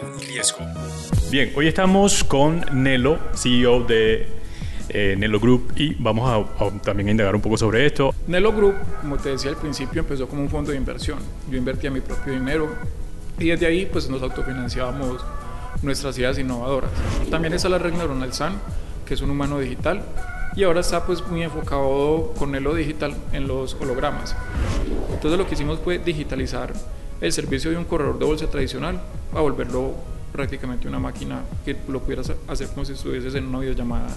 tomen riesgo. Bien, hoy estamos con Nelo, CEO de eh, Nelo Group y vamos a, a también a indagar un poco sobre esto. Nelo Group, como te decía al principio, empezó como un fondo de inversión. Yo invertía mi propio dinero y desde ahí pues nos autofinanciábamos nuestras ideas innovadoras. También está la red neuronal SAN, que es un humano digital y ahora está pues muy enfocado con Nelo Digital en los hologramas. Entonces lo que hicimos fue digitalizar el servicio de un corredor de bolsa tradicional a volverlo prácticamente una máquina que lo pudieras hacer como si estuvieses en una videollamada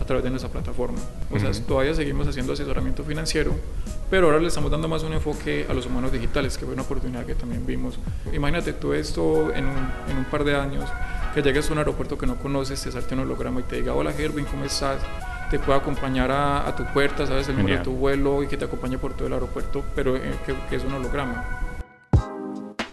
a través de nuestra plataforma. O sea, todavía seguimos haciendo asesoramiento financiero, pero ahora le estamos dando más un enfoque a los humanos digitales, que fue una oportunidad que también vimos. Imagínate tú esto en un, en un par de años, que llegues a un aeropuerto que no conoces, te salte un holograma y te diga, hola Gerwin, ¿cómo estás? Te pueda acompañar a, a tu puerta, sabes el número de tu vuelo y que te acompañe por todo el aeropuerto, pero eh, que, que es un holograma.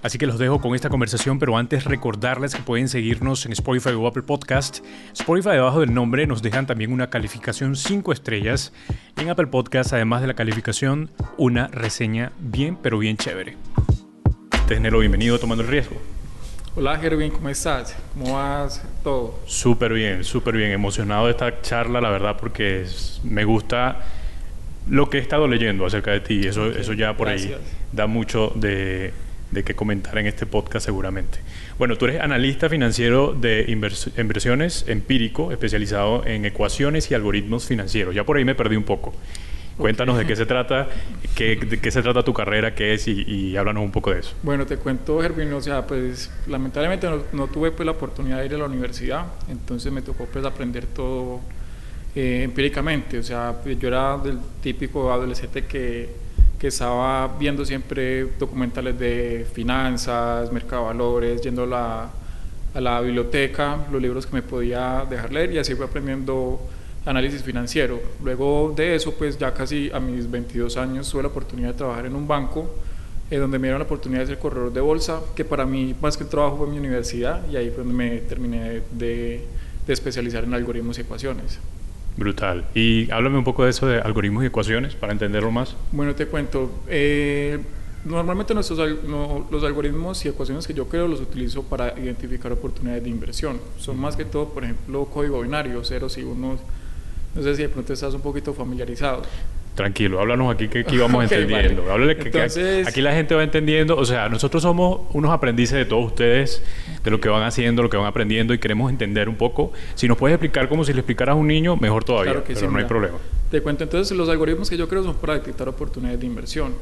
Así que los dejo con esta conversación, pero antes recordarles que pueden seguirnos en Spotify o Apple Podcast. Spotify debajo del nombre nos dejan también una calificación 5 estrellas. Y en Apple Podcast, además de la calificación, una reseña bien, pero bien chévere. Nelo, bienvenido a Tomando el Riesgo. Hola Gervin, ¿cómo estás? ¿Cómo vas? Todo. Súper bien, súper bien. Emocionado de esta charla, la verdad, porque es, me gusta lo que he estado leyendo acerca de ti. Eso, okay, eso ya por gracias. ahí da mucho de de qué comentar en este podcast seguramente. Bueno, tú eres analista financiero de inversiones empírico, especializado en ecuaciones y algoritmos financieros. Ya por ahí me perdí un poco. Cuéntanos okay. de qué se trata, qué, de qué se trata tu carrera, qué es y, y, háblanos un poco de eso. Bueno, te cuento, Gervin, o sea, pues lamentablemente no, no, tuve pues la oportunidad de ir a la universidad, entonces me tocó pues aprender todo eh, empíricamente, o sea, pues, yo era del típico adolescente que que estaba viendo siempre documentales de finanzas, mercado de valores, yendo a la, a la biblioteca, los libros que me podía dejar leer y así fui aprendiendo análisis financiero. Luego de eso, pues ya casi a mis 22 años tuve la oportunidad de trabajar en un banco eh, donde me dieron la oportunidad de ser corredor de bolsa, que para mí más que el trabajo fue mi universidad y ahí fue donde me terminé de, de especializar en algoritmos y ecuaciones. Brutal. Y háblame un poco de eso de algoritmos y ecuaciones para entenderlo más. Bueno, te cuento. Eh, normalmente nuestros, no, los algoritmos y ecuaciones que yo creo los utilizo para identificar oportunidades de inversión. Son más que todo, por ejemplo, código binario, ceros y unos. No sé si de pronto estás un poquito familiarizado. Tranquilo, háblanos aquí que aquí vamos okay, entendiendo. Vale. Háblale que, Entonces, que, aquí la gente va entendiendo. O sea, nosotros somos unos aprendices de todos ustedes, de lo que van haciendo, lo que van aprendiendo y queremos entender un poco. Si nos puedes explicar como si le explicaras a un niño, mejor todavía, claro que pero sí, no hay problema. Te cuento entonces, los algoritmos que yo creo son para detectar oportunidades de inversión.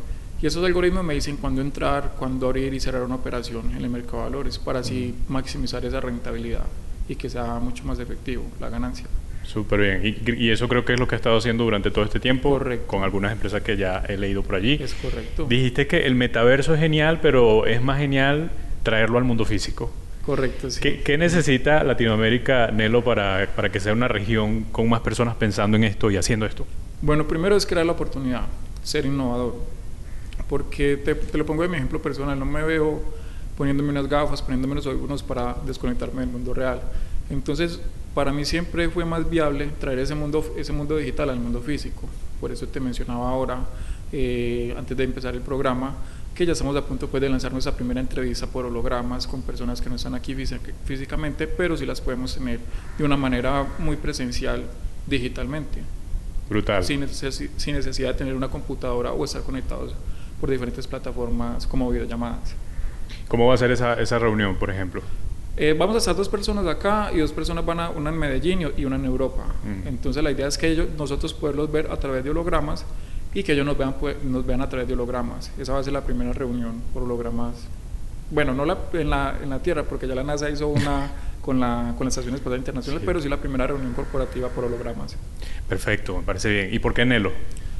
Y esos algoritmos me dicen cuándo entrar, cuándo abrir y cerrar una operación en el mercado de valores para así maximizar esa rentabilidad y que sea mucho más efectivo la ganancia. Súper bien. Y, y, eso creo que es lo que has estado haciendo durante todo este tiempo correcto. con algunas empresas que ya he leído por allí. Es correcto. Dijiste que el metaverso es genial, pero es más genial traerlo al mundo físico. Correcto, sí. ¿Qué, qué necesita Latinoamérica, Nelo, para, para que sea una región con más personas pensando en esto y haciendo esto? Bueno, primero es crear la oportunidad, ser innovador. Porque te, te lo pongo de mi ejemplo personal, no me veo poniéndome unas gafas, poniéndome unos audífonos para desconectarme del mundo real. Entonces, para mí siempre fue más viable traer ese mundo, ese mundo digital al mundo físico. Por eso te mencionaba ahora, eh, antes de empezar el programa, que ya estamos a punto pues, de lanzar nuestra primera entrevista por hologramas con personas que no están aquí físicamente, pero sí las podemos tener de una manera muy presencial digitalmente. Brutal. Sin, sin necesidad de tener una computadora o estar conectados por diferentes plataformas como videollamadas. ¿Cómo va a ser esa, esa reunión, por ejemplo? Eh, vamos a estar dos personas acá y dos personas van a, una en Medellín y una en Europa. Mm. Entonces la idea es que ellos, nosotros poderlos ver a través de hologramas y que ellos nos vean, nos vean a través de hologramas. Esa va a ser la primera reunión por hologramas. Bueno, no la, en, la, en la Tierra, porque ya la NASA hizo una con la, con la Estación Espacial Internacional, sí. pero sí la primera reunión corporativa por hologramas. Perfecto, me parece bien. ¿Y por qué Nelo?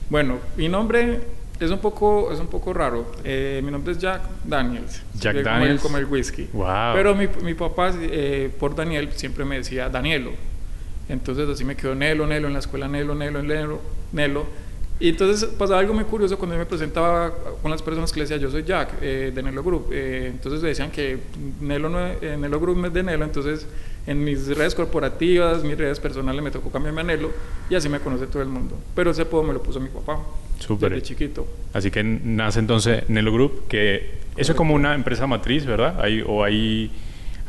Bueno, mi nombre es un poco, es un poco raro. Eh, mi nombre es Jack Daniels. Jack como Daniels. El, como el whisky. Wow. Pero mi, mi papá, eh, por Daniel, siempre me decía Danielo. Entonces así me quedó Nelo, Nelo, en la escuela Nelo, Nelo, Nelo, Nelo. Y entonces pasaba algo muy curioso cuando yo me presentaba con las personas que le decía, yo soy Jack, eh, de Nelo Group. Eh, entonces decían que Nelo, no, Nelo Group no es de Nelo, entonces en mis redes corporativas, mis redes personales me tocó cambiarme a Nelo y así me conoce todo el mundo. Pero ese apodo me lo puso mi papá. Súper. Desde chiquito. Así que nace entonces Nelo Group, que eso es como una empresa matriz, ¿verdad? Hay, o hay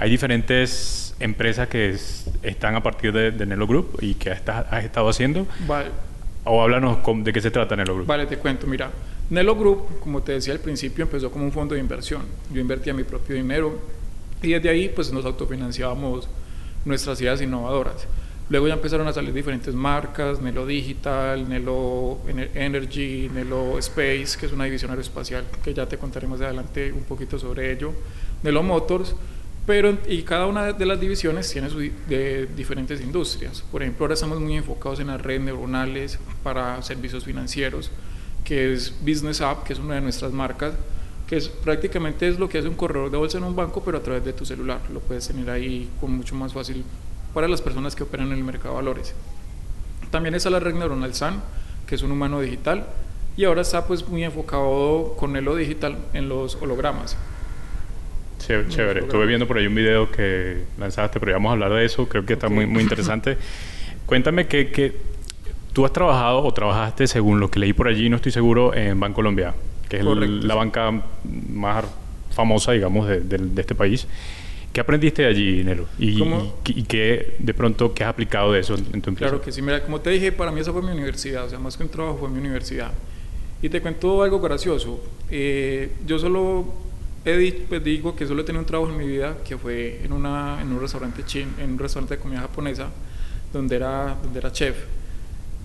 hay diferentes empresas que están a partir de, Nelo Group y que has, estado haciendo. Vale. O háblanos de qué se trata Nelo Group. Vale, te cuento, mira. Nelo Group, como te decía al principio, empezó como un fondo de inversión. Yo invertía mi propio dinero y desde ahí pues nos autofinanciábamos nuestras ideas innovadoras. Luego ya empezaron a salir diferentes marcas, Nelo Digital, Nelo Energy, Nelo Space, que es una división aeroespacial, que ya te contaremos adelante un poquito sobre ello, Nelo Motors, pero y cada una de las divisiones tiene de diferentes industrias. Por ejemplo, ahora estamos muy enfocados en las redes neuronales para servicios financieros, que es Business App, que es una de nuestras marcas, que es, prácticamente es lo que hace un corredor de bolsa en un banco, pero a través de tu celular. Lo puedes tener ahí con mucho más fácil para las personas que operan en el mercado de valores. También está la red neuronal SAN, que es un humano digital, y ahora está pues muy enfocado con el digital en los hologramas. Chévere, Estuve viendo por ahí un video que lanzaste, pero ya vamos a hablar de eso. Creo que está muy, muy interesante. Cuéntame que, que, tú has trabajado o trabajaste, según lo que leí por allí, no estoy seguro, en Bancolombia, que es la banca más famosa, digamos, de, de este país. ¿Qué aprendiste de allí, Nero? ¿Y, y, qué, de pronto, qué has aplicado de eso en tu empresa? Claro que sí. Mira, como te dije, para mí esa fue mi universidad. O sea, más que un trabajo fue mi universidad. Y te cuento algo gracioso. Eh, yo solo he pues digo que solo he tenido un trabajo en mi vida que fue en, una, en un restaurante chin, en un restaurante de comida japonesa donde era, donde era chef.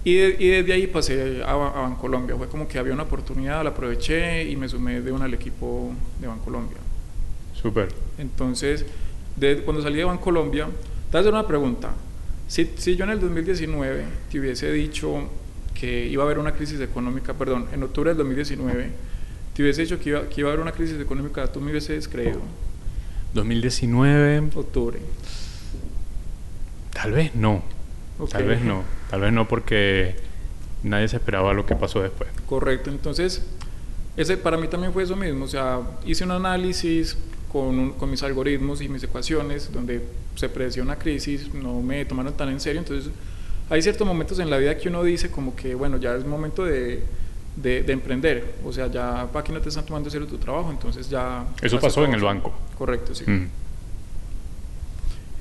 Y, y desde ahí pasé a, a Bancolombia. Fue como que había una oportunidad, la aproveché y me sumé de una al equipo de Bancolombia. Súper. Entonces, cuando salí de Bancolombia, te voy a hacer una pregunta. Si, si, yo en el 2019 te hubiese dicho que iba a haber una crisis económica, perdón, en octubre del 2019, te hubiese dicho que iba, que iba a haber una crisis económica, tú me hubieses creído. 2019. Octubre. Tal vez no. Tal vez no. Tal vez no porque nadie se esperaba lo que pasó después. Correcto. Entonces, ese para mí también fue eso mismo. O sea, hice un análisis, con, mis algoritmos y mis ecuaciones, donde se predecía una crisis, no me tomaron tan en serio. Entonces, hay ciertos momentos en la vida que uno dice como que, bueno, ya es momento de, de, emprender. O sea, ya para aquí no te están tomando en serio tu trabajo, entonces ya... Eso pasó en el banco. Correcto, sí. Mm.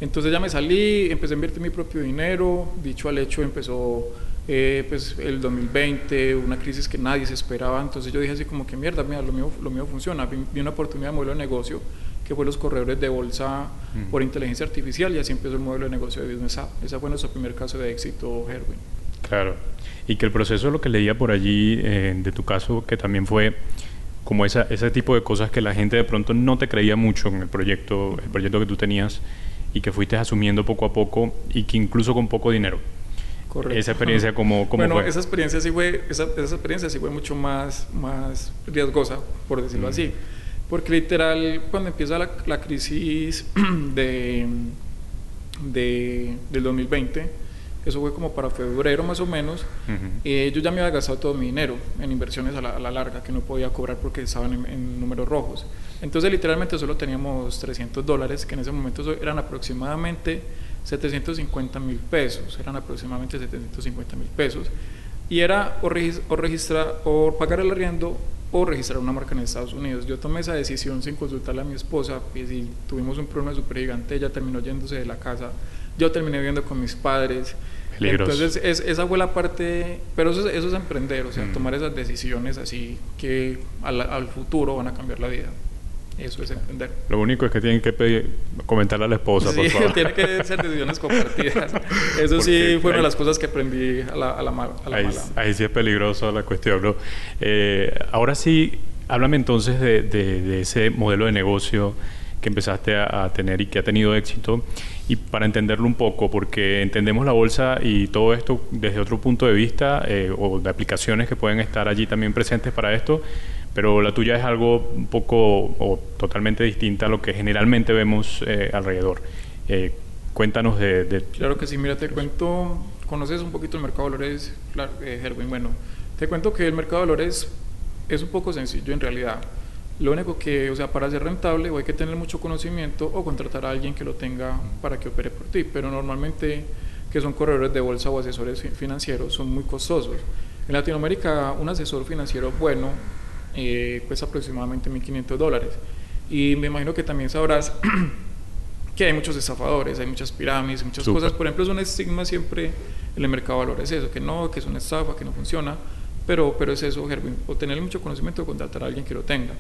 Entonces ya me salí, empecé a invertir mi propio dinero, dicho al hecho empezó eh, pues el 2020, una crisis que nadie se esperaba, entonces yo dije así como que mierda, mira, lo mío, lo mío funciona, vi, una oportunidad de modelo de negocio que fue los corredores de bolsa mm. por inteligencia artificial y así empezó el modelo de negocio de Business App. Ese fue nuestro primer caso de éxito, Herwin. Claro, y que el proceso, lo que leía por allí eh, de tu caso, que también fue como esa, ese tipo de cosas que la gente de pronto no te creía mucho en el proyecto, el proyecto que tú tenías y que fuiste asumiendo poco a poco y que incluso con poco dinero. Esa experiencia como, como bueno, esa experiencia sí fue, esa, esa, experiencia sí fue mucho más, más riesgosa, por decirlo mm. así. Porque literal, cuando empieza la, la crisis de, de, del 2020, eso fue como para febrero más o menos, eh, yo ya me había gastado todo mi dinero en inversiones a la, a la larga, que no podía cobrar porque estaban en, en, números rojos. Entonces literalmente solo teníamos 300 dólares, que en ese momento eran aproximadamente 750 mil pesos, eran aproximadamente 750 mil pesos, y era o, registrar, o pagar el arriendo o registrar una marca en Estados Unidos. Yo tomé esa decisión sin consultarle a mi esposa, y si tuvimos un problema súper gigante, ella terminó yéndose de la casa, yo terminé viviendo con mis padres. Entonces, esa fue la parte, pero eso, eso es emprender, o sea, mm. tomar esas decisiones así que al, al futuro van a cambiar la vida. Eso es entender. Lo único es que tienen que pedir, comentarle a la esposa, sí, tiene que ser decisiones compartidas. Eso sí fue una de las cosas que aprendí a la, a la, mala. Ahí, sí es peligroso la cuestión, ¿no? Eh, ahora sí, háblame entonces de, de, ese modelo de negocio que empezaste a, tener y que ha tenido éxito. Y para entenderlo un poco, porque entendemos la bolsa y todo esto desde otro punto de vista eh, o de aplicaciones que pueden estar allí también presentes para esto, pero la tuya es algo un poco o totalmente distinta a lo que generalmente vemos eh, alrededor. Eh, cuéntanos de, Claro que sí, mira, te cuento, conoces un poquito el mercado de valores, claro, eh, Herwin, bueno, te cuento que el mercado de valores es un poco sencillo en realidad. Lo único que, o sea, para ser rentable hay que tener mucho conocimiento o contratar a alguien que lo tenga para que opere por ti, pero normalmente que son corredores de bolsa o asesores financieros son muy costosos. En Latinoamérica un asesor financiero bueno eh, cuesta aproximadamente 1.500 dólares. Y me imagino que también sabrás que hay muchos estafadores, hay muchas pirámides, muchas cosas. Por ejemplo, es un estigma siempre en el mercado de valores, eso, que no, que es una estafa, que no funciona, pero, pero es eso, Gerwin, o tener mucho conocimiento o contratar a alguien que lo tenga.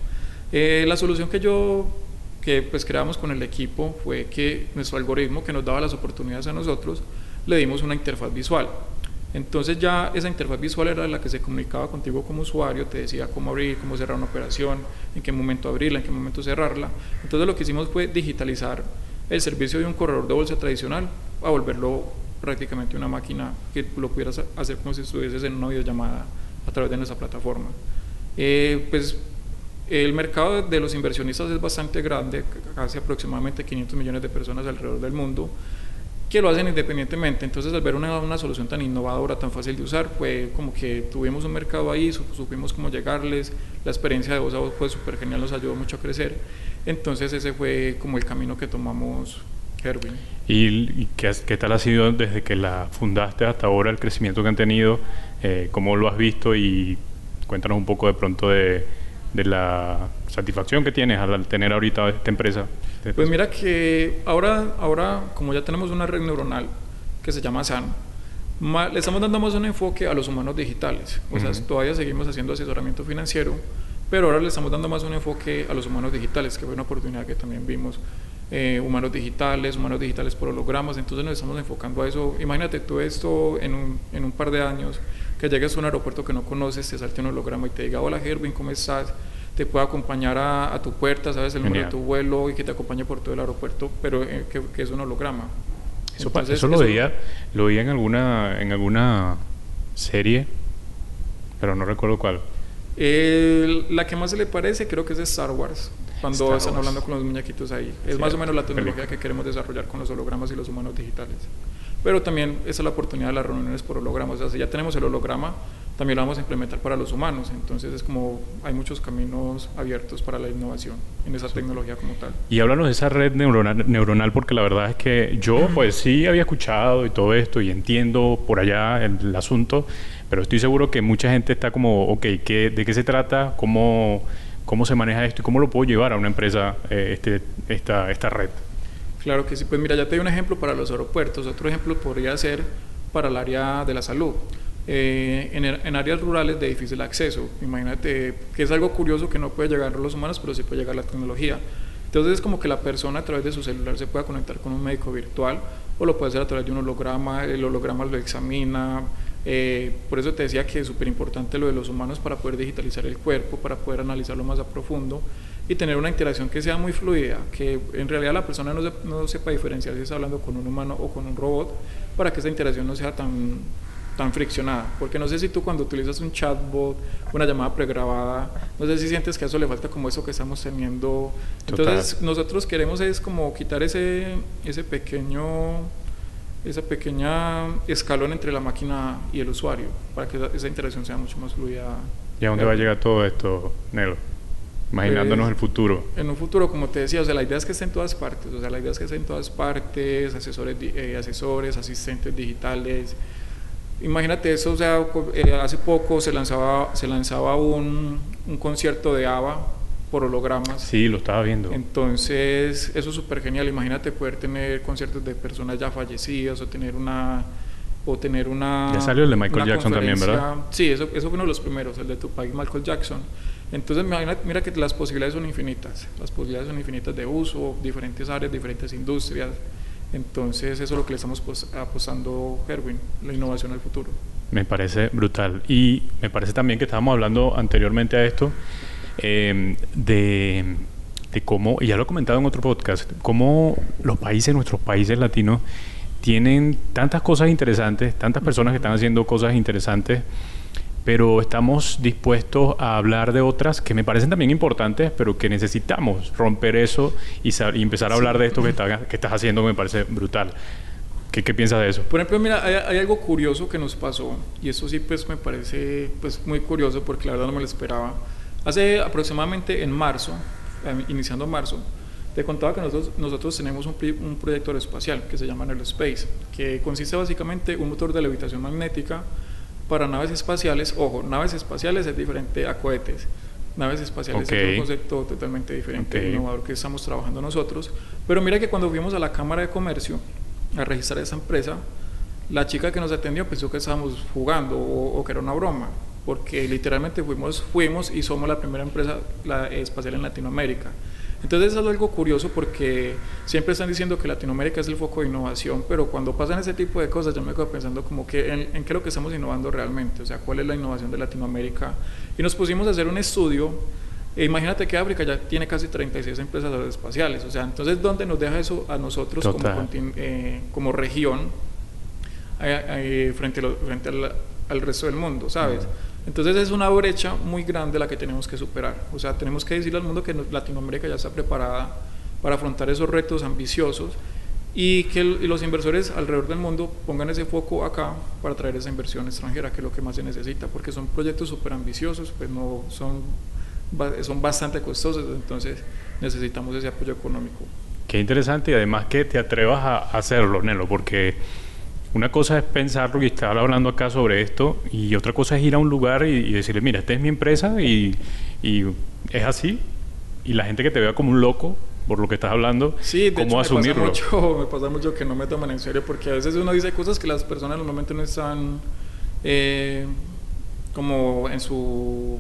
Eh, la solución que yo que pues creamos con el equipo fue que nuestro algoritmo que nos daba las oportunidades a nosotros le dimos una interfaz visual. Entonces ya esa interfaz visual era la que se comunicaba contigo como usuario, te decía cómo abrir, cómo cerrar una operación, en qué momento abrirla, en qué momento cerrarla. Entonces lo que hicimos fue digitalizar el servicio de un corredor de bolsa tradicional a volverlo prácticamente una máquina que lo pudieras hacer como si estuvieses en una videollamada a través de nuestra plataforma. Eh, pues el mercado de los inversionistas es bastante grande, casi aproximadamente 500 millones de personas alrededor del mundo que lo hacen independientemente. Entonces, al ver una, una, solución tan innovadora, tan fácil de usar, fue como que tuvimos un mercado ahí, supimos cómo llegarles, la experiencia de voz a voz fue súper genial, nos ayudó mucho a crecer. Entonces, ese fue como el camino que tomamos Herwin. ¿Y, qué, tal ha sido desde que la fundaste hasta ahora, el crecimiento que han tenido? Eh, ¿Cómo lo has visto? Y cuéntanos un poco de pronto de, de la satisfacción que tienes al tener ahorita esta empresa. Pues mira que ahora, ahora como ya tenemos una red neuronal que se llama SAN, le estamos dando más un enfoque a los humanos digitales. O sea, todavía seguimos haciendo asesoramiento financiero, pero ahora le estamos dando más un enfoque a los humanos digitales, que fue una oportunidad que también vimos. Eh, humanos digitales, humanos digitales por hologramas, entonces nos estamos enfocando a eso. Imagínate tú esto en un, en un par de años, que llegues a un aeropuerto que no conoces, te salte un holograma y te diga, hola Gerwin, ¿cómo estás? Te puede acompañar a, tu puerta, sabes el número de tu vuelo y que te acompañe por todo el aeropuerto, pero eh, que, es un holograma. Eso, eso lo, veía, lo veía en alguna, en alguna serie, pero no recuerdo cuál. la que más se le parece creo que es de Star Wars, cuando están hablando con los muñequitos ahí. Es más o menos la tecnología que queremos desarrollar con los hologramas y los humanos digitales pero también esa es la oportunidad de las reuniones por hologramas. O sea, si ya tenemos el holograma, también lo vamos a implementar para los humanos. Entonces es como hay muchos caminos abiertos para la innovación en esa tecnología como tal. Y háblanos de esa red neuronal, neuronal, porque la verdad es que yo pues sí había escuchado y todo esto y entiendo por allá el, asunto, pero estoy seguro que mucha gente está como, ok, ¿qué, ¿de qué se trata? ¿Cómo, ¿Cómo se maneja esto y cómo lo puedo llevar a una empresa eh, este, esta, esta red? Claro que sí, pues mira, ya te doy un ejemplo para los aeropuertos, otro ejemplo podría ser para el área de la salud. Eh, en, áreas rurales de difícil acceso, imagínate que es algo curioso que no puede llegar los humanos, pero sí puede llegar la tecnología. Entonces es como que la persona a través de su celular se pueda conectar con un médico virtual o lo puede hacer a través de un holograma, el holograma lo examina. Eh, por eso te decía que es súper importante lo de los humanos para poder digitalizar el cuerpo, para poder analizarlo más a profundo y tener una interacción que sea muy fluida, que en realidad la persona no, no sepa diferenciar si está hablando con un humano o con un robot, para que esa interacción no sea tan, tan friccionada. Porque no sé si tú cuando utilizas un chatbot, una llamada pregrabada, no sé si sientes que a eso le falta como eso que estamos teniendo. Entonces nosotros queremos es como quitar ese, ese pequeño esa pequeña escalón entre la máquina y el usuario para que esa, interacción sea mucho más fluida. ¿Y a dónde va a llegar todo esto, Nelo? Imaginándonos el futuro. En un futuro, como te decía, o sea, la idea es que esté en todas partes, o sea, la idea es que esté en todas partes, asesores, eh, asesores asistentes digitales. Imagínate eso, o sea, eh, hace poco se lanzaba, se lanzaba un, un concierto de ABBA por hologramas. Sí, lo estaba viendo. Entonces, eso es súper genial. Imagínate poder tener conciertos de personas ya fallecidas o tener una o tener una Ya salió el de Michael Jackson también, ¿verdad? Sí, eso, eso fue uno de los primeros, el de Tupac y Michael Jackson. Entonces, mira, que las posibilidades son infinitas, las posibilidades son infinitas de uso, diferentes áreas, diferentes industrias. Entonces, eso es lo que le estamos apostando, Herwin, la innovación al futuro. Me parece brutal. Y me parece también que estábamos hablando anteriormente a esto em, de, de cómo, y ya lo he comentado en otro podcast, cómo los países, nuestros países latinos, tienen tantas cosas interesantes, tantas personas que están haciendo cosas interesantes pero estamos dispuestos a hablar de otras que me parecen también importantes, pero que necesitamos romper eso y, empezar a hablar de esto que, que estás haciendo, que me parece brutal. ¿Qué, ¿Qué, piensas de eso? Por ejemplo, mira, hay, algo curioso que nos pasó, y eso sí pues me parece pues muy curioso porque la verdad no me lo esperaba. Hace aproximadamente en marzo, eh, iniciando marzo, te contaba que nosotros, nosotros tenemos un, un proyecto aeroespacial que se llama Aerospace, que consiste básicamente en un motor de levitación magnética para naves espaciales, ojo, naves espaciales es diferente a cohetes. naves espaciales es un concepto totalmente diferente, innovador que estamos trabajando nosotros. Pero mira que cuando fuimos a la Cámara de Comercio a registrar esa empresa, la chica que nos atendió pensó que estábamos jugando o, que era una broma, porque literalmente fuimos, fuimos y somos la primera empresa espacial en Latinoamérica. Entonces es algo curioso porque siempre están diciendo que Latinoamérica es el foco de innovación, pero cuando pasan ese tipo de cosas yo me quedo pensando como que en, qué es lo que estamos innovando realmente, o sea, cuál es la innovación de Latinoamérica. Y nos pusimos a hacer un estudio, e imagínate que África ya tiene casi 36 empresas espaciales, o sea, entonces ¿dónde nos deja eso a nosotros como, eh, como región eh, eh, frente, frente al, resto del mundo, ¿sabes? Entonces es una brecha muy grande la que tenemos que superar. O sea, tenemos que decirle al mundo que Latinoamérica ya está preparada para afrontar esos retos ambiciosos y que los inversores alrededor del mundo pongan ese foco acá para traer esa inversión extranjera, que es lo que más se necesita, porque son proyectos súper ambiciosos, pues no son, son bastante costosos, entonces necesitamos ese apoyo económico. Qué interesante y además que te atrevas a hacerlo, Nelo, porque una cosa es pensarlo y estar hablando acá sobre esto y otra cosa es ir a un lugar y, decirle, mira, esta es mi empresa y, es así. Y la gente que te vea como un loco por lo que estás hablando, sí, de ¿cómo hecho, asumirlo? Me pasa, mucho, me pasa mucho que no me toman en serio porque a veces uno dice cosas que las personas normalmente no están eh, como en su...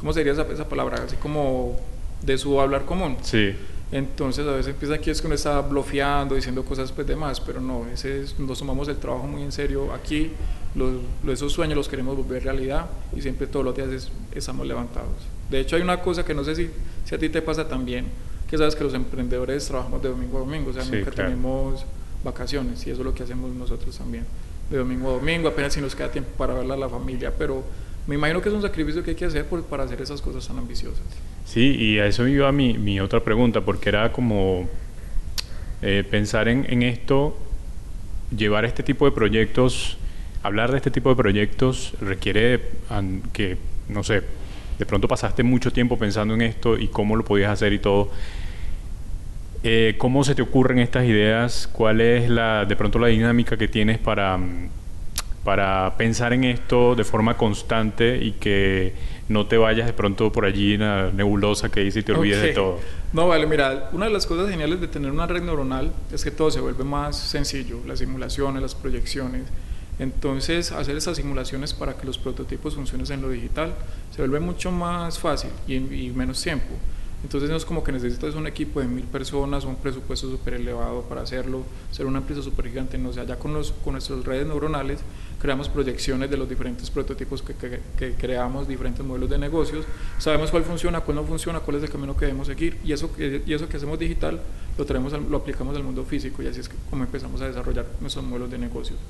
¿Cómo sería esa, esa palabra? Así como de su hablar común. Sí. Entonces a veces empieza aquí es que uno está bloqueando, diciendo cosas pues demás, pero no, ese es, nos tomamos el trabajo muy en serio aquí, los, esos sueños los queremos volver realidad y siempre todos los días estamos levantados. De hecho hay una cosa que no sé si, si a ti te pasa también, que sabes que los emprendedores trabajamos de domingo a domingo, o sea, nunca tenemos vacaciones y eso es lo que hacemos nosotros también, de domingo a domingo, apenas si nos queda tiempo para verla a la familia, pero me imagino que es un sacrificio que hay que hacer para hacer esas cosas tan ambiciosas. Sí, y a eso iba mi, mi otra pregunta, porque era como eh, pensar en, esto, llevar este tipo de proyectos, hablar de este tipo de proyectos requiere que, no sé, de pronto pasaste mucho tiempo pensando en esto y cómo lo podías hacer y todo. Eh, ¿Cómo se te ocurren estas ideas? ¿Cuál es la, de pronto la dinámica que tienes para para pensar en esto de forma constante y que no te vayas de pronto por allí en la nebulosa que dice y te olvides de todo. No, vale, mira, una de las cosas geniales de tener una red neuronal es que todo se vuelve más sencillo, las simulaciones, las proyecciones. Entonces, hacer esas simulaciones para que los prototipos funcionen en lo digital se vuelve mucho más fácil y, y menos tiempo. Entonces no es como que necesitas un equipo de mil personas, un presupuesto súper elevado para hacerlo, ser una empresa súper gigante, no o sea, ya con, los, con nuestras redes neuronales creamos proyecciones de los diferentes prototipos que, que, creamos, diferentes modelos de negocios, sabemos cuál funciona, cuál no funciona, cuál es el camino que debemos seguir y eso, y eso que hacemos digital lo, traemos, lo aplicamos al mundo físico y así es como empezamos a desarrollar nuestros modelos de negocios.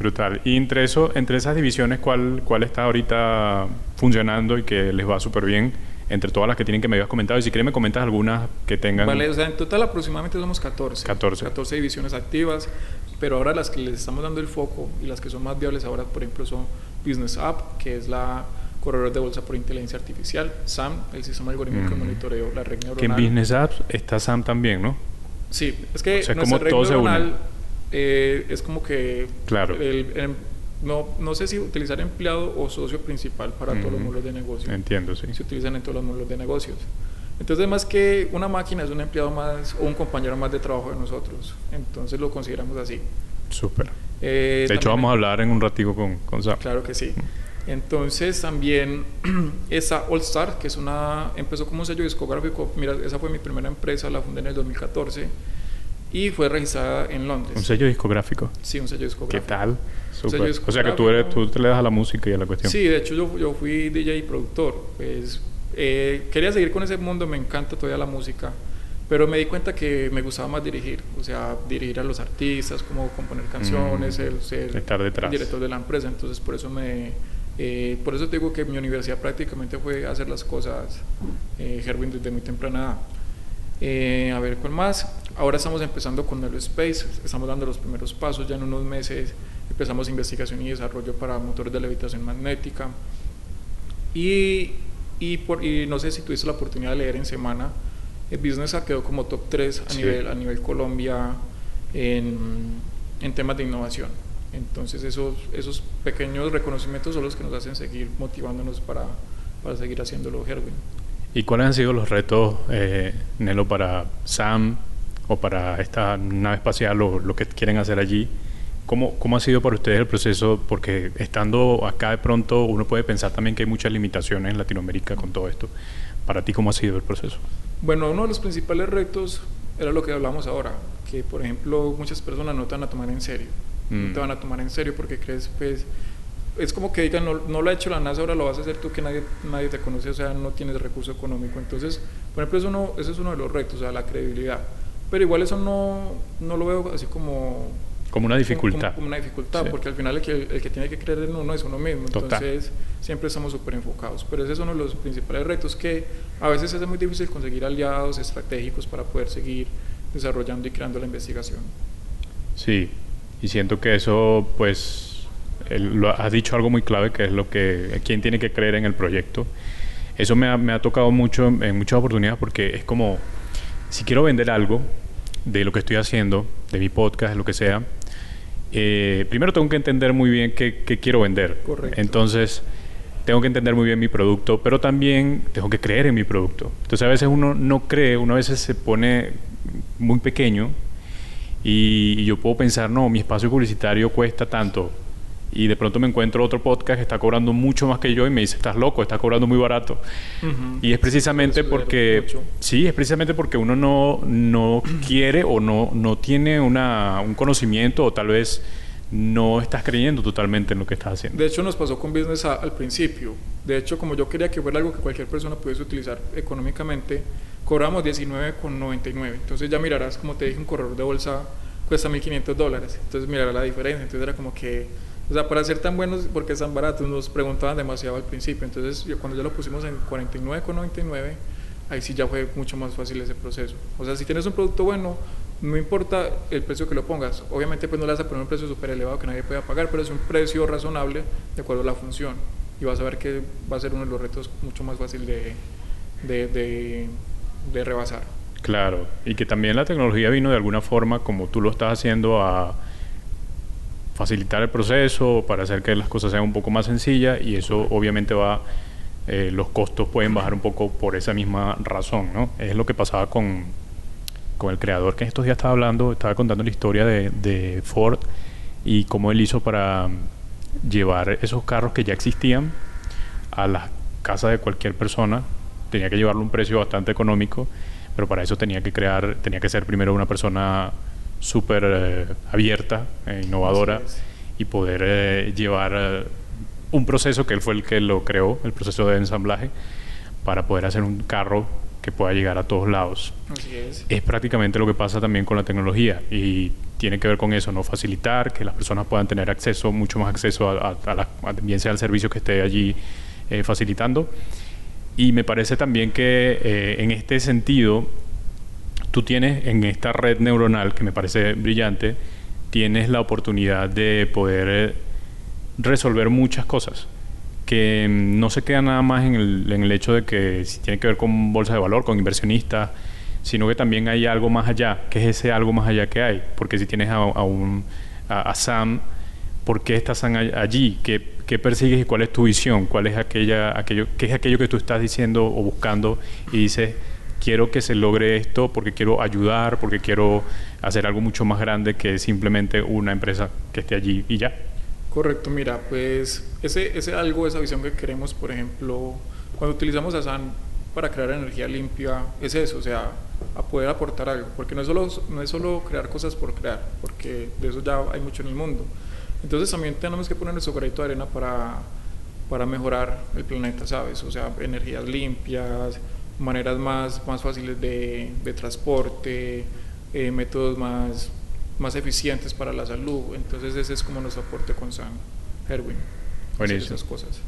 Brutal. Y entre, eso, entre esas divisiones, ¿cuál, ¿cuál está ahorita funcionando y que les va súper bien? Entre todas las que tienen que me habías comentado. Y si quieres me comentas algunas que tengan... Vale, o sea, en total aproximadamente somos 14. 14. 14 divisiones activas, pero ahora las que les estamos dando el foco y las que son más viables ahora, por ejemplo, son Business App, que es la corredor de bolsa por inteligencia artificial, SAM, el sistema algorítmico de monitoreo, la red neuronal. Que en Business Apps está SAM también, ¿no? Sí, es que o nuestra red neuronal eh, es como que claro. el, no, no sé si utilizar empleado o socio principal para todos los módulos de negocio. Entiendo, sí. Se utilizan en todos los módulos de negocios. Entonces, más que una máquina, es un empleado más o un compañero más de trabajo de nosotros. Entonces, lo consideramos así. Súper. Eh, de hecho, vamos a hablar en un ratico con, con Sam. Claro que sí. Entonces, también esa All Star, que es una, empezó como un sello discográfico. Mira, esa fue mi primera empresa, la fundé en el 2014 y fue registrada en Londres. ¿Un sello discográfico? Sí, un sello discográfico. ¿Qué tal? O sea que tú, eres, tú te le das a la música y a la cuestión. Sí, de hecho yo, yo fui DJ y productor. Pues eh, quería seguir con ese mundo, me encanta todavía la música, pero me di cuenta que me gustaba más dirigir, o sea, dirigir a los artistas, como componer canciones, mm, el ser estar detrás. director de la empresa. Entonces por eso me... Eh, por eso te digo que mi universidad prácticamente fue hacer las cosas, eh, desde muy temprana edad. Eh, a ver, ¿cuál más? Ahora estamos empezando con Space, estamos dando los primeros pasos, ya en unos meses empezamos investigación y desarrollo para motores de levitación magnética. Y, y, por, y no sé si tuviste la oportunidad de leer en semana, el Business quedó como top 3 a, nivel, a nivel Colombia en, en temas de innovación. Entonces esos, esos pequeños reconocimientos son los que nos hacen seguir motivándonos para, para seguir haciéndolo, Herwin. ¿Y cuáles han sido los retos, eh, Nelo, para Sam o para esta nave espacial o lo que quieren hacer allí? ¿Cómo, ¿Cómo ha sido para ustedes el proceso? Porque estando acá de pronto uno puede pensar también que hay muchas limitaciones en Latinoamérica con todo esto. Para ti, ¿cómo ha sido el proceso? Bueno, uno de los principales retos era lo que hablamos ahora, que por ejemplo muchas personas no te van a tomar en serio. No te mm. van a tomar en serio porque crees, pues, es como que digan, no, no, lo ha hecho la NASA, ahora lo vas a hacer tú que nadie, nadie te conoce, o sea, no tienes recurso económico. Entonces, por ejemplo, eso, no, eso es uno de los retos, o sea, la credibilidad. Pero igual eso no, no lo veo así como... Como una dificultad. Como, una dificultad, porque al final el que, el que, tiene que creer en uno es uno mismo. Entonces, siempre estamos súper enfocados. Pero ese es uno de los principales retos que a veces es muy difícil conseguir aliados estratégicos para poder seguir desarrollando y creando la investigación. Sí, y siento que eso, pues, lo, has dicho algo muy clave, que es lo que, quién tiene que creer en el proyecto. Eso me ha, me ha tocado mucho en muchas oportunidades porque es como, si quiero vender algo de lo que estoy haciendo, de mi podcast, de lo que sea, eh, primero tengo que entender muy bien qué, qué quiero vender. Correcto. Entonces, tengo que entender muy bien mi producto, pero también tengo que creer en mi producto. Entonces, a veces uno no cree, uno a veces se pone muy pequeño y yo puedo pensar, no, mi espacio publicitario cuesta tanto, y de pronto me encuentro otro podcast que está cobrando mucho más que yo y me dice, estás loco, estás cobrando muy barato. Y es precisamente porque, sí, es precisamente porque uno no, no quiere o no, no tiene una, un conocimiento o tal vez no estás creyendo totalmente en lo que estás haciendo. De hecho, nos pasó con Business al principio. De hecho, como yo quería que fuera algo que cualquier persona pudiese utilizar económicamente, cobramos 19,99. Entonces ya mirarás, como te dije, un corredor de bolsa cuesta 1.500 dólares. Entonces mirarás la diferencia. Entonces era como que o sea, para ser tan buenos, porque es tan baratos, nos preguntaban demasiado al principio. Entonces, yo, cuando ya lo pusimos en 49,99, ahí sí ya fue mucho más fácil ese proceso. O sea, si tienes un producto bueno, no importa el precio que lo pongas. Obviamente, pues no le vas a poner un precio súper elevado que nadie pueda pagar, pero es un precio razonable de acuerdo a la función. Y vas a ver que va a ser uno de los retos mucho más fácil de, de, de, de rebasar. Claro, y que también la tecnología vino de alguna forma, como tú lo estás haciendo, a facilitar el proceso, para hacer que las cosas sean un poco más sencillas y eso obviamente va, eh, los costos pueden bajar un poco por esa misma razón, ¿no? Es lo que pasaba con, con el creador que estos días estaba hablando, estaba contando la historia de, de Ford y cómo él hizo para llevar esos carros que ya existían a la casa de cualquier persona, tenía que llevarle un precio bastante económico, pero para eso tenía que crear, tenía que ser primero una persona súper eh, abierta, e innovadora y poder eh, llevar un proceso que él fue el que lo creó, el proceso de ensamblaje, para poder hacer un carro que pueda llegar a todos lados. es. prácticamente lo que pasa también con la tecnología y tiene que ver con eso, no facilitar que las personas puedan tener acceso, mucho más acceso a, la, bien sea al servicio que esté allí facilitando. Y me parece también que en este sentido tú tienes en esta red neuronal, que me parece brillante, tienes la oportunidad de poder eh, resolver muchas cosas que mm, no se queda nada más en el, en hecho de que si tiene que ver con bolsa de valor, con inversionistas, sino que también hay algo más allá, que es ese algo más allá que hay. Porque si tienes a, un, a, Sam, ¿por qué está allí? ¿Qué, ¿Qué, persigues y cuál es tu visión? ¿Cuál es aquella, aquello, qué es aquello que tú estás diciendo o buscando y dices quiero que se logre esto porque quiero ayudar, porque quiero hacer algo mucho más grande que simplemente una empresa que esté allí y ya. Correcto, mira, pues ese, ese algo, esa visión que queremos, por ejemplo, cuando utilizamos a SAN para crear energía limpia, es eso, o sea, a poder aportar algo, porque no es solo, no es solo crear cosas por crear, porque de eso ya hay mucho en el mundo. Entonces también tenemos que poner nuestro granito de arena para, para mejorar el planeta, ¿sabes? O sea, energías limpias, maneras más, más fáciles de, de transporte, eh, métodos más, más eficientes para la salud. Entonces ese es como nuestro aporte con San Herwin. Esas cosas.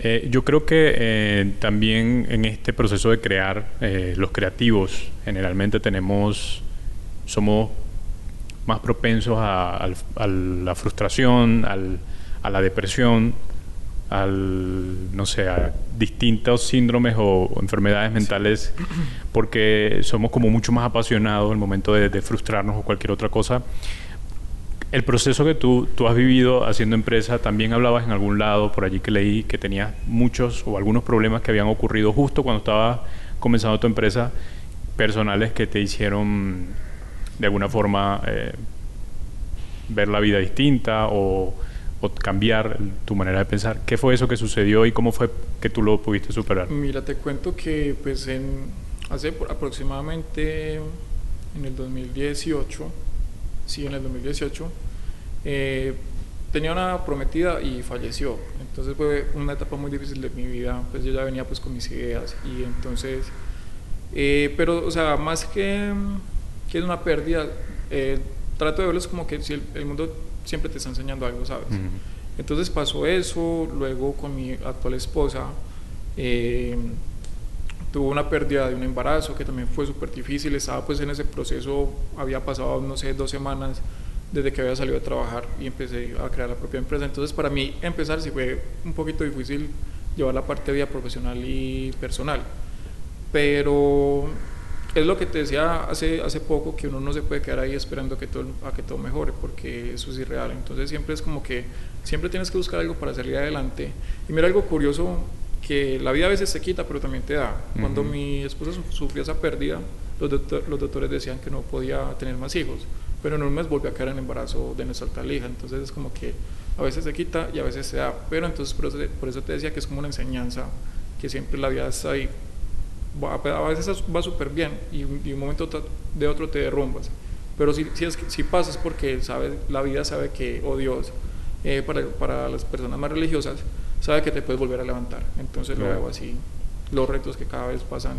Eh, yo creo que eh, también en este proceso de crear, los creativos generalmente tenemos, somos más propensos a, a la frustración, al, a la depresión, al, no sé, a distintos síndromes o, enfermedades mentales porque somos como mucho más apasionados en el momento de, frustrarnos o cualquier otra cosa. el proceso que tú, tú has vivido haciendo empresa, también hablabas en algún lado, por allí que leí, que tenías muchos o algunos problemas que habían ocurrido justo cuando estabas comenzando tu empresa, personales que te hicieron de alguna forma eh, ver la vida distinta o, o, cambiar tu manera de pensar. ¿Qué fue eso que sucedió y cómo fue que tú lo pudiste superar? Mira, te cuento que pues en, hace aproximadamente en el 2018, sí, en el 2018, eh, tenía una prometida y falleció. Entonces fue una etapa muy difícil de mi vida, pues yo ya venía pues con mis ideas y entonces, eh, pero o sea, más que, que es una pérdida, eh, trato de verlo como que si el, mundo siempre te está enseñando algo, ¿sabes? Entonces pasó eso, luego con mi actual esposa, tuvo una pérdida de un embarazo que también fue súper difícil, estaba pues en ese proceso, había pasado, no sé, dos semanas desde que había salido a trabajar y empecé a crear la propia empresa. Entonces para mí empezar sí fue un poquito difícil llevar la parte de vida profesional y personal, pero es lo que te decía hace, hace poco, que uno no se puede quedar ahí esperando que todo, a que todo mejore, porque eso es irreal. Entonces siempre es como que siempre tienes que buscar algo para salir adelante. Y mira algo curioso que la vida a veces se quita, pero también te da. Cuando mi esposa sufrió esa pérdida, los, los, doctores decían que no podía tener más hijos, pero en un mes volvió a caer en embarazo de nuestra tal hija. Entonces es como que a veces se quita y a veces se da. Pero entonces por eso, por eso te decía que es como una enseñanza, que siempre la vida está ahí. A veces va súper bien y, y, un momento de otro te derrumbas. Pero si, si, es, si pasas porque sabe, la vida sabe que, oh Dios, eh, para, para las personas más religiosas, sabe que te puedes volver a levantar. Entonces lo veo así, los retos que cada vez pasan,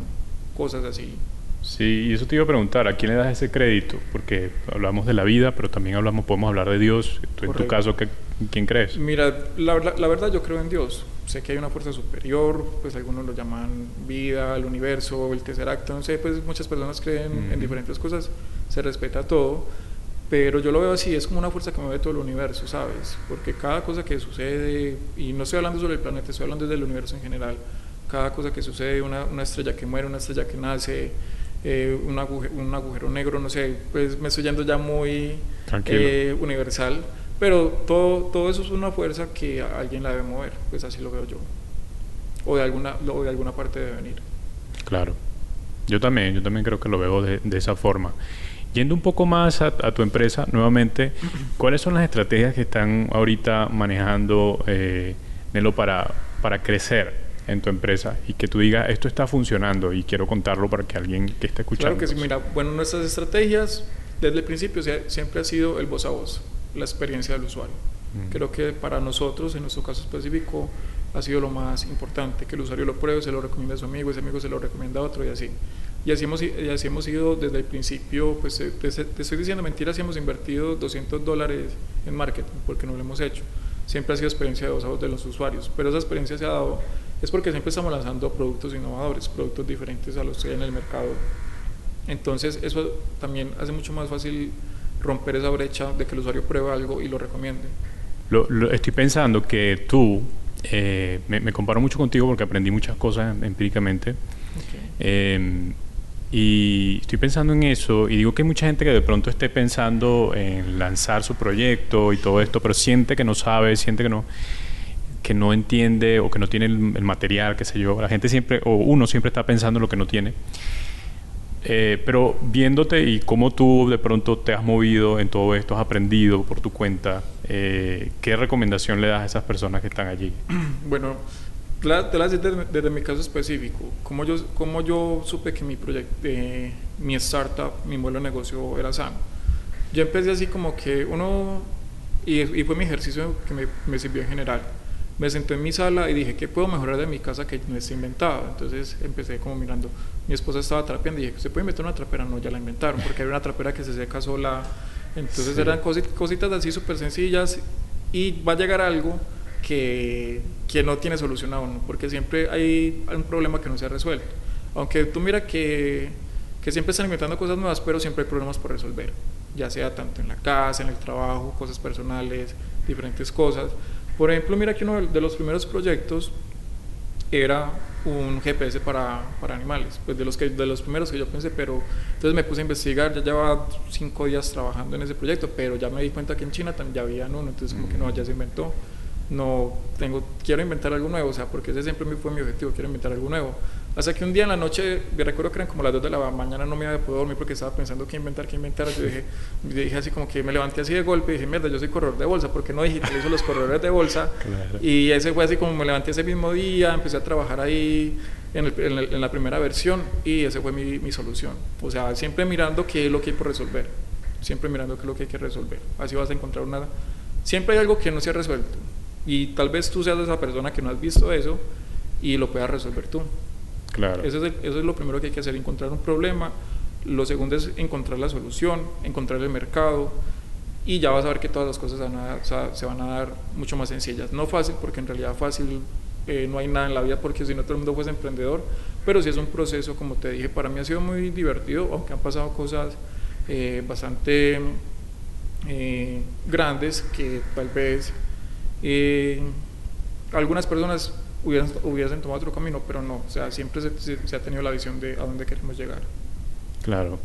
cosas así. Sí, y eso te iba a preguntar, ¿a quién le das ese crédito? Porque hablamos de la vida, pero también hablamos, podemos hablar de Dios. ¿Tú, en tu caso, ¿qué, ¿quién crees? Mira, la, la, verdad yo creo en Dios. Sé que hay una fuerza superior, pues algunos lo llaman vida, el universo, el tercer acto, no sé, pues muchas personas creen en diferentes cosas, se respeta todo, pero yo lo veo así, es como una fuerza que mueve todo el universo, ¿sabes? Porque cada cosa que sucede, y no estoy hablando sobre el planeta, estoy hablando del universo en general, cada cosa que sucede, una, una estrella que muere, una estrella que nace, eh, un, agujero, un, agujero, negro, no sé, pues me estoy yendo ya muy eh, universal, pero todo, todo eso es una fuerza que alguien la debe mover, pues así lo veo yo, o de alguna, o de alguna parte debe venir. Claro, yo también, yo también creo que lo veo de, de esa forma. Yendo un poco más a, tu empresa, nuevamente, ¿cuáles son las estrategias que están ahorita manejando, eh, Nelo, para, para crecer en tu empresa y que tú digas, esto está funcionando y quiero contarlo para que alguien que esté escuchando. Claro que sí, mira, bueno, nuestras estrategias desde el principio siempre ha sido el voz a voz, la experiencia del usuario. Mm. Creo que para nosotros, en nuestro caso específico, ha sido lo más importante, que el usuario lo pruebe, se lo recomienda a su amigo, ese amigo se lo recomienda a otro y así. Y así hemos, y así hemos ido desde el principio, pues te, te, estoy diciendo mentiras, y hemos invertido 200 dólares en marketing, porque no lo hemos hecho. Siempre ha sido experiencia de voz de los usuarios, pero esa experiencia se ha dado es porque siempre estamos lanzando productos innovadores, productos diferentes a los que hay en el mercado. Entonces eso también hace mucho más fácil romper esa brecha de que el usuario pruebe algo y lo recomiende. Lo, estoy pensando que tú, eh, me, comparo mucho contigo porque aprendí muchas cosas empíricamente. Em, y estoy pensando en eso y digo que hay mucha gente que de pronto esté pensando en lanzar su proyecto y todo esto, pero siente que no sabe, siente que no que no entiende o que no tiene el, material, qué sé yo. La gente siempre, o uno siempre está pensando en lo que no tiene. Eh, pero viéndote y cómo tú de pronto te has movido en todo esto, has aprendido por tu cuenta, eh, ¿qué recomendación le das a esas personas que están allí? Bueno, te la desde, desde, mi caso específico. Como yo, como yo supe que mi proyecto, eh, mi startup, mi modelo de negocio era sano. Yo empecé así como que uno, y, fue mi ejercicio que me, me, sirvió en general. Me senté en mi sala y dije, ¿qué puedo mejorar de mi casa que no esté inventado? Entonces empecé como mirando, mi esposa estaba trapeando y dije, ¿se puede inventar una trapera? No, ya la inventaron, porque hay una trapera que se seca sola. Entonces eran cositas así súper sencillas y va a llegar algo que, que no tiene solución aún, porque siempre hay un problema que no se ha resuelto. Aunque tú mira que, que siempre están inventando cosas nuevas, pero siempre hay problemas por resolver, ya sea tanto en la casa, en el trabajo, cosas personales, diferentes cosas. Por ejemplo, mira que uno de los primeros proyectos era un GPS para, para, animales, pues de los, que, de los primeros que yo pensé, pero entonces me puse a investigar, ya llevaba cinco días trabajando en ese proyecto, pero ya me di cuenta que en China también ya había uno, entonces como que no, ya se inventó, no tengo, quiero inventar algo nuevo, o sea, porque ese siempre fue mi objetivo, quiero inventar algo nuevo. Hasta que un día en la noche, me recuerdo que eran como las 2 de la mañana, no me había podido dormir porque estaba pensando qué inventar, qué inventar. Yo dije, dije así como que me levanté así de golpe y dije, mierda, yo soy corredor de bolsa, porque no digitalizo los corredores de bolsa? Y ese fue así como me levanté ese mismo día, empecé a trabajar ahí en, en, la primera versión y esa fue mi, mi, solución. O sea, siempre mirando qué es lo que hay por resolver, siempre mirando qué es lo que hay que resolver. Así vas a encontrar una... Siempre hay algo que no se ha resuelto y tal vez tú seas esa persona que no has visto eso y lo puedas resolver tú. Claro. Eso es, lo primero que hay que hacer, encontrar un problema. Lo segundo es encontrar la solución, encontrar el mercado y ya vas a ver que todas las cosas se van a dar mucho más sencillas. No fácil, porque en realidad fácil eh, no hay nada en la vida, porque si no todo el mundo fuese emprendedor, pero sí es un proceso, como te dije, para mí ha sido muy divertido, aunque han pasado cosas eh, bastante eh, grandes que tal vez algunas personas hubiesen, hubiesen tomado otro camino, pero no, o sea, siempre se, se, ha tenido la visión de a dónde queremos llegar. Claro,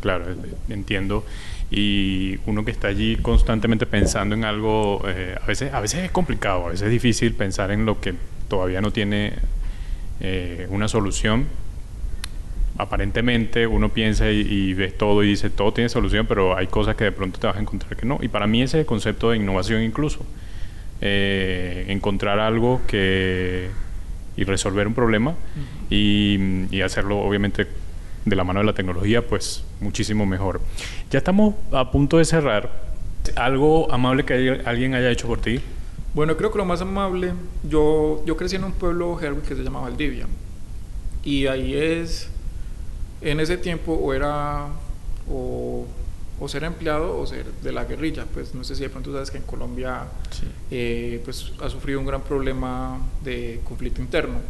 claro, entiendo. Y uno que está allí constantemente pensando en algo, eh, a, veces, a veces es complicado, a veces es difícil pensar en lo que todavía no tiene eh, una solución. Aparentemente uno piensa y, y ves todo y dice todo tiene solución, pero hay cosas que de pronto te vas a encontrar que no. Y para mí ese es el concepto de innovación incluso eh, encontrar algo que y resolver un problema y, hacerlo obviamente de la mano de la tecnología pues muchísimo mejor. Ya estamos a punto de cerrar. Algo amable que alguien haya hecho por ti bueno creo que lo más amable yo yo crecí en un pueblo que se llama Valdivia. Y ahí es en ese tiempo o era o ser empleado o ser de la guerrilla. Pues no sé si de pronto sabes que en Colombia eh, pues, ha sufrido un gran problema de conflicto interno.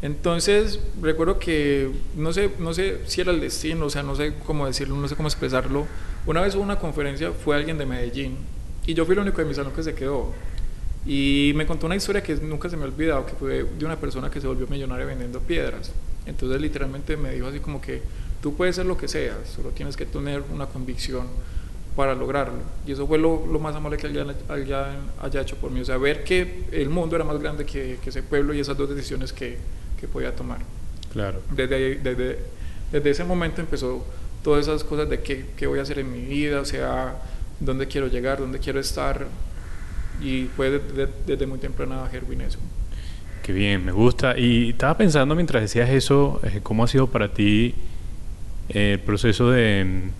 Entonces, recuerdo que no sé, no sé si era el destino, o sea, no sé cómo decirlo, no sé cómo expresarlo. Una vez hubo una conferencia, fue alguien de Medellín, y yo fui el único de mi salón que se quedó. Y me contó una historia que nunca se me ha olvidado, que fue de una persona que se volvió millonaria vendiendo piedras. Entonces, literalmente me dijo así como que, Tú puedes ser lo que seas, solo tienes que tener una convicción para lograrlo. Y eso fue lo, más amable que alguien, haya hecho por mí. O sea, ver que el mundo era más grande que, ese pueblo y esas dos decisiones que, que podía tomar. Claro. Desde, desde, desde, ese momento empezó todas esas cosas de qué, qué, voy a hacer en mi vida, o sea, dónde quiero llegar, dónde quiero estar. Y fue desde, muy temprana Gerwin eso. Qué bien, me gusta. Y estaba pensando mientras decías eso, eh, ¿cómo ha sido para ti el proceso de,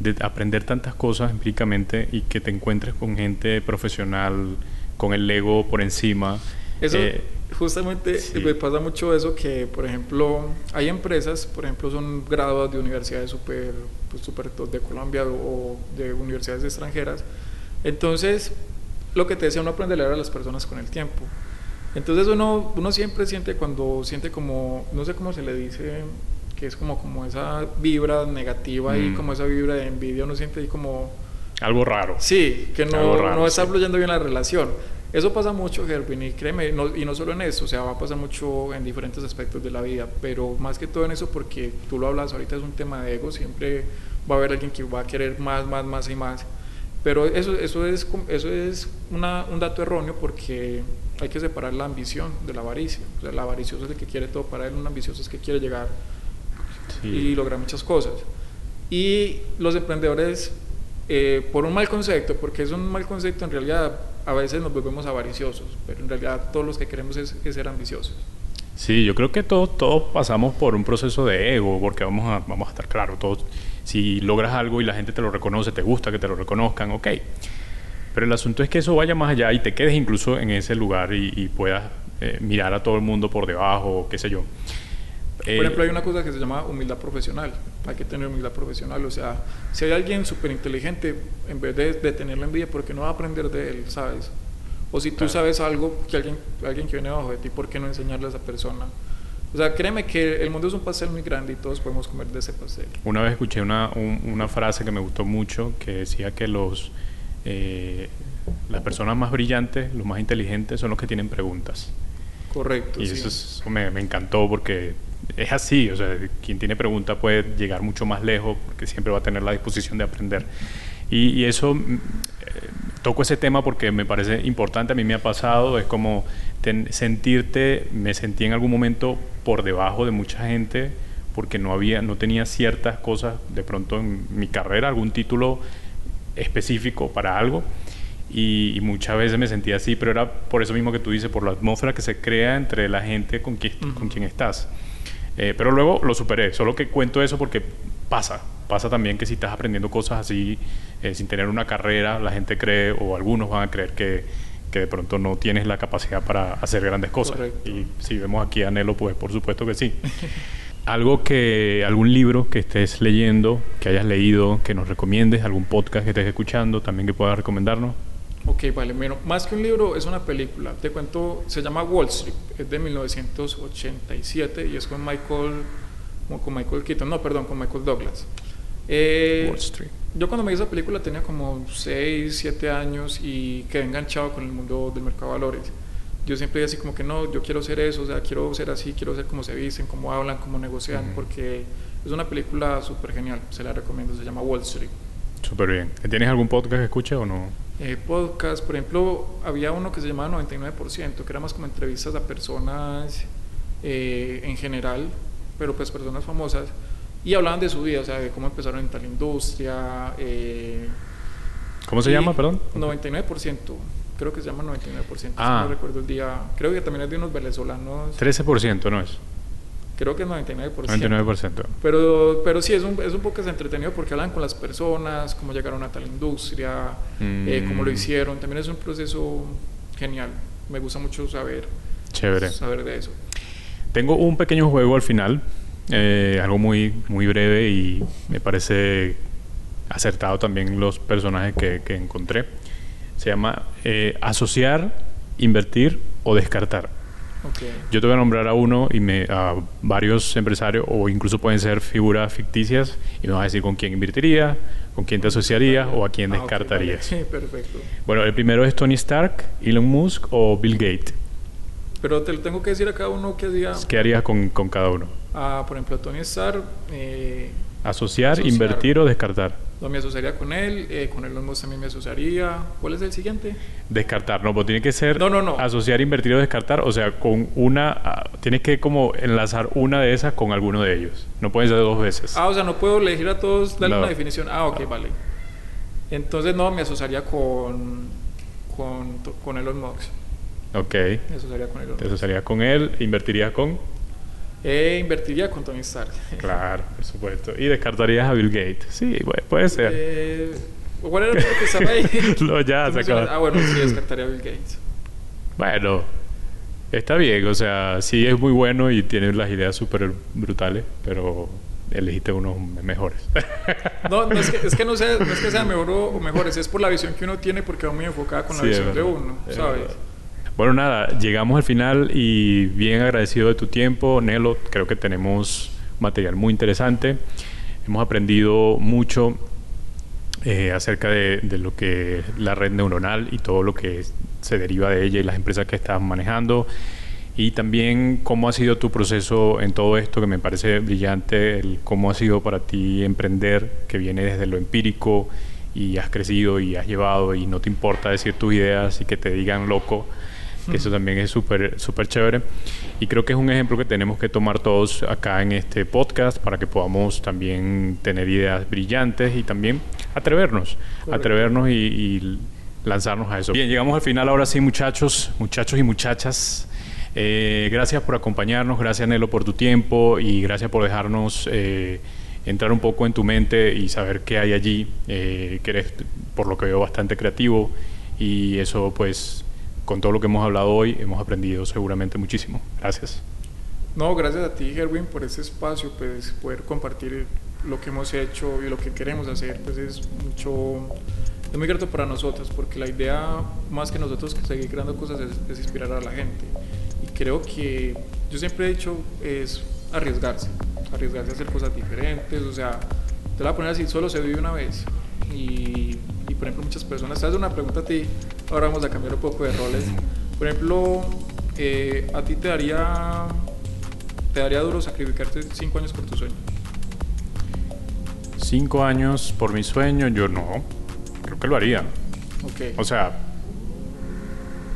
de aprender tantas cosas empíricamente y que te encuentres con gente profesional, con el ego por encima. Eso, eh, justamente me pasa mucho eso que, por ejemplo, hay empresas, por ejemplo, son graduadas de universidades super, pues, super de Colombia o de universidades extranjeras. Entonces, lo que te decía, uno aprende a leer a las personas con el tiempo. Entonces uno, uno siempre siente cuando siente como, no sé cómo se le dice que es como, como esa vibra negativa y mm. como esa vibra de envidia, uno siente ahí como... Algo raro. Sí, que no, no está fluyendo bien la relación. Eso pasa mucho, Gerwin, y créeme, y no solo en eso, o sea, va a pasar mucho en diferentes aspectos de la vida, pero más que todo en eso porque tú lo hablas, ahorita es un tema de ego, siempre va a haber alguien que va a querer más, más, más y más. Pero eso, eso es, eso es una, un dato erróneo porque hay que separar la ambición de la avaricia. O sea, el avaricioso es el que quiere todo para él, un ambicioso es que quiere llegar y lograr muchas cosas. Y los emprendedores, eh, por un mal concepto, porque es un mal concepto, en realidad a veces nos volvemos avariciosos, pero en realidad todos los que queremos es, ser ambiciosos. Sí, yo creo que todos, todos pasamos por un proceso de ego, porque vamos a, vamos a estar claros, todos, si logras algo y la gente te lo reconoce, te gusta que te lo reconozcan, ok. Pero el asunto es que eso vaya más allá y te quedes incluso en ese lugar y, puedas eh, mirar a todo el mundo por debajo, qué sé yo. Por eh, ejemplo, hay una cosa que se llama humildad profesional. Hay que tener humildad profesional. O sea, si hay alguien súper inteligente, en vez de, de tenerle envidia, porque no va a aprender de él, ¿sabes? O si tú sabes algo, que alguien, alguien que viene abajo de ti, ¿por qué no enseñarle a esa persona? O sea, créeme que el mundo es un pastel muy grande y todos podemos comer de ese pastel. Una vez escuché una, una frase que me gustó mucho que decía que los, eh, las personas más brillantes, los más inteligentes son los que tienen preguntas. Correcto. Y eso, me, me, encantó porque es así, o sea, quien tiene pregunta puede llegar mucho más lejos porque siempre va a tener la disposición de aprender. Y, y eso, mm, eh, toco ese tema porque me parece importante, a mí me ha pasado, es como sentirte, me sentí en algún momento por debajo de mucha gente porque no había, no tenía ciertas cosas de pronto en mi carrera, algún título específico para algo. Y, muchas veces me sentía así, pero era por eso mismo que tú dices, por la atmósfera que se crea entre la gente con quien, con quien estás. Eh, pero luego lo superé, solo que cuento eso porque pasa, pasa también que si estás aprendiendo cosas así eh, sin tener una carrera, la gente cree o algunos van a creer que, que de pronto no tienes la capacidad para hacer grandes cosas. Y si vemos aquí a Nelo, pues por supuesto que sí. algo que, algún libro que estés leyendo, que hayas leído, que nos recomiendes, algún podcast que estés escuchando, también que puedas recomendarnos. Ok, vale. Bueno, más que un libro, es una película. Te cuento, se llama Wall Street, es de 1987 y es con Michael, con Michael Keaton, no, perdón, con Michael Douglas. Eh, Wall Street. Yo cuando me vi esa película tenía como 6, 7 años y quedé enganchado con el mundo del mercado de valores yo siempre así como que no, yo quiero ser eso, o sea, quiero ser así, quiero ser como se dicen, cómo hablan, cómo negocian, porque es una película súper genial, se la recomiendo, se llama Wall Street. Súper bien. ¿Tienes algún podcast que escuche o no? Eh, podcast, por ejemplo, había uno que se llamaba 99%, que era más como entrevistas a personas eh, en general, pero pues personas famosas, y hablaban de su vida, o sea, de cómo empezaron en tal industria. Eh, ¿Cómo se llama, perdón? 99% creo que se llama 99%, ah. no recuerdo el día, creo que también es de unos venezolanos. 13% no es. Creo que es 99%. 99%. Pero, pero sí, es un, es un poco entretenido porque hablan con las personas, cómo llegaron a tal industria, eh, cómo lo mm. hicieron. También es un proceso genial. Me gusta mucho saber, Chévere. saber de eso. Tengo un pequeño juego al final, eh, algo muy, muy breve y me parece acertado también los personajes que, que encontré. Se llama eh, asociar, invertir o descartar. Yo te voy a nombrar a uno y me, a varios empresarios o incluso pueden ser figuras ficticias y me vas a decir con quién invertiría, con quién te asociarías o a quién ah, descartarías. Sí, perfecto. Bueno, el primero es Tony Stark, Elon Musk o Bill Gates. Pero te lo tengo que decir a cada uno qué haría. ¿Qué harías con, con cada uno? Ah, por ejemplo, Tony Stark. Eh, asociar, invertir o descartar. No me asociaría con él, eh, con él mismo también me asociaría. ¿Cuál es el siguiente? Descartar, no, pues tiene que ser no, no, no. asociar, invertir o descartar, o sea, con una, ah, tienes que como enlazar una de esas con alguno de ellos. No pueden ser dos veces. Ah, o sea, no puedo elegir a todos, darle una definición. Ah, ok, vale. Entonces no, me asociaría con, con, con Elon Musk. Ok. Me asociaría con Elon Musk. Te asociaría con él, invertiría con... Eh, invertiría con Tony Stark. Claro, por supuesto. ¿Y descartarías a Bill Gates? Sí, puede ser. Eh, ¿Cuál era el que estaba ahí? no, ya se acabó. Ah, bueno, sí, descartaría a Bill Gates. Bueno, está bien. O sea, sí es muy bueno y tiene las ideas súper brutales, pero elegiste unos mejores. no, no es que, es que no, sea, no es que sea mejor o, mejores, es por la visión que uno tiene porque va muy enfocada con la visión de uno, ¿sabes? Bueno, nada, llegamos al final y bien agradecido de tu tiempo, Nelo. Creo que tenemos material muy interesante. Hemos aprendido mucho eh, acerca de, lo que la red neuronal y todo lo que se deriva de ella y las empresas que estás manejando. Y también cómo ha sido tu proceso en todo esto, que me parece brillante, el cómo ha sido para ti emprender, que viene desde lo empírico y has crecido y has llevado y no te importa decir tus ideas y que te digan loco que eso también es súper súper chévere. Y creo que es un ejemplo que tenemos que tomar todos acá en este podcast para que podamos también tener ideas brillantes y también atrevernos, atrevernos y, lanzarnos a eso. Bien, llegamos al final ahora sí, muchachos, muchachos y muchachas. Eh, gracias por acompañarnos, gracias Nelo por tu tiempo y gracias por dejarnos eh, entrar un poco en tu mente y saber qué hay allí, eh, que eres por lo que veo bastante creativo y eso pues con todo lo que hemos hablado hoy hemos aprendido seguramente muchísimo. Gracias. No, gracias a ti, Gerwin, por este espacio, pues poder compartir lo que hemos hecho y lo que queremos hacer, pues es mucho, es muy grato para nosotros, porque la idea, más que nosotros que seguir creando cosas, es, inspirar a la gente. Y creo que yo siempre he dicho, es arriesgarse, arriesgarse a hacer cosas diferentes, o sea, te la voy a poner así, solo se vive una vez. Y, y por ejemplo, muchas personas, te hacen una pregunta a ti, ahora vamos a cambiar un poco de roles. Por ejemplo, eh, ¿a ti te daría, te daría duro sacrificarte cinco años por tu sueño? Cinco años por mi sueño, yo no. Creo que lo haría. Ok. O sea,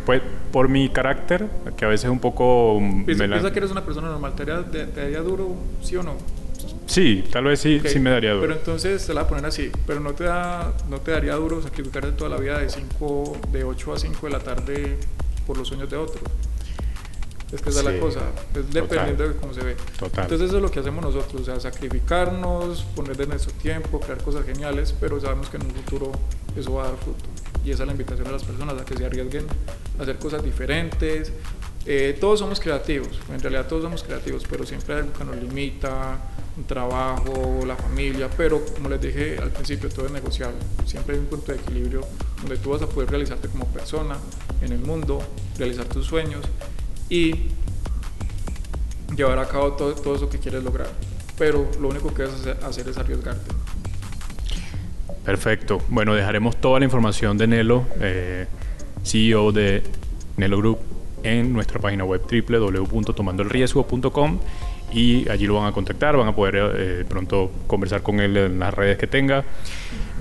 pues por mi carácter, que a veces es un poco... Piensa, piensa que eres una persona normal, ¿te daría, te- te daría duro, sí o no? Sí, tal vez sí, Ok, sí me daría duro. Pero entonces te la voy a poner así, pero no te, da, no te daría duro sacrificarte toda la vida de, cinco, de 8 a 5 de la tarde por los sueños de otros. Es que esa es Sí, la cosa, es dependiendo de cómo se ve. Total. Entonces eso es lo que hacemos nosotros, o sea, sacrificarnos, poner de nuestro tiempo, crear cosas geniales, pero sabemos que en un futuro eso va a dar fruto. Y esa es la invitación a las personas a que se arriesguen a hacer cosas diferentes. Eh, todos somos creativos, en realidad todos somos creativos, pero siempre hay algo que nos limita, un trabajo, la familia, pero como les dije al principio, todo es negociable. Siempre hay un punto de equilibrio donde tú vas a poder realizarte como persona en el mundo, realizar tus sueños y llevar a cabo todo, todo eso que quieres lograr. Pero lo único que debes hacer, hacer es arriesgarte. Perfecto. Bueno, dejaremos toda la información de Nelo, eh, CEO de Nelo Group, en nuestra página web www.tomandolriesgo.com y allí lo van a contactar, van a poder eh, pronto conversar con él en las redes que tenga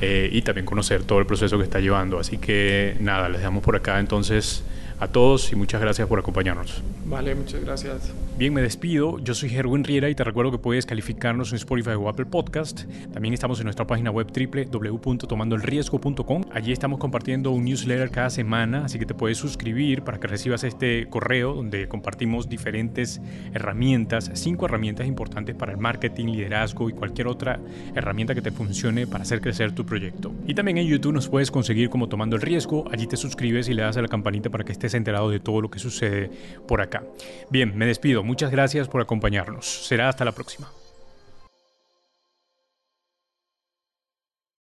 eh, y también conocer todo el proceso que está llevando. Así que nada, les dejamos por acá entonces a todos y muchas gracias por acompañarnos. Vale, muchas gracias. Bien, me despido. Yo soy Gerwin Riera y te recuerdo que puedes calificarnos en Spotify o Apple Podcast. También estamos en nuestra página web www.tomandolriesgo.com. Allí estamos compartiendo un newsletter cada semana, así que te puedes suscribir para que recibas este correo donde compartimos diferentes herramientas, cinco herramientas importantes para el marketing, liderazgo y cualquier otra herramienta que te funcione para hacer crecer tu proyecto. Y también en YouTube nos puedes conseguir como Tomando el Riesgo. Allí te suscribes y le das a la campanita para que estés enterado de todo lo que sucede por acá. Bien, me despido. Muchas gracias por acompañarnos. Será hasta la próxima.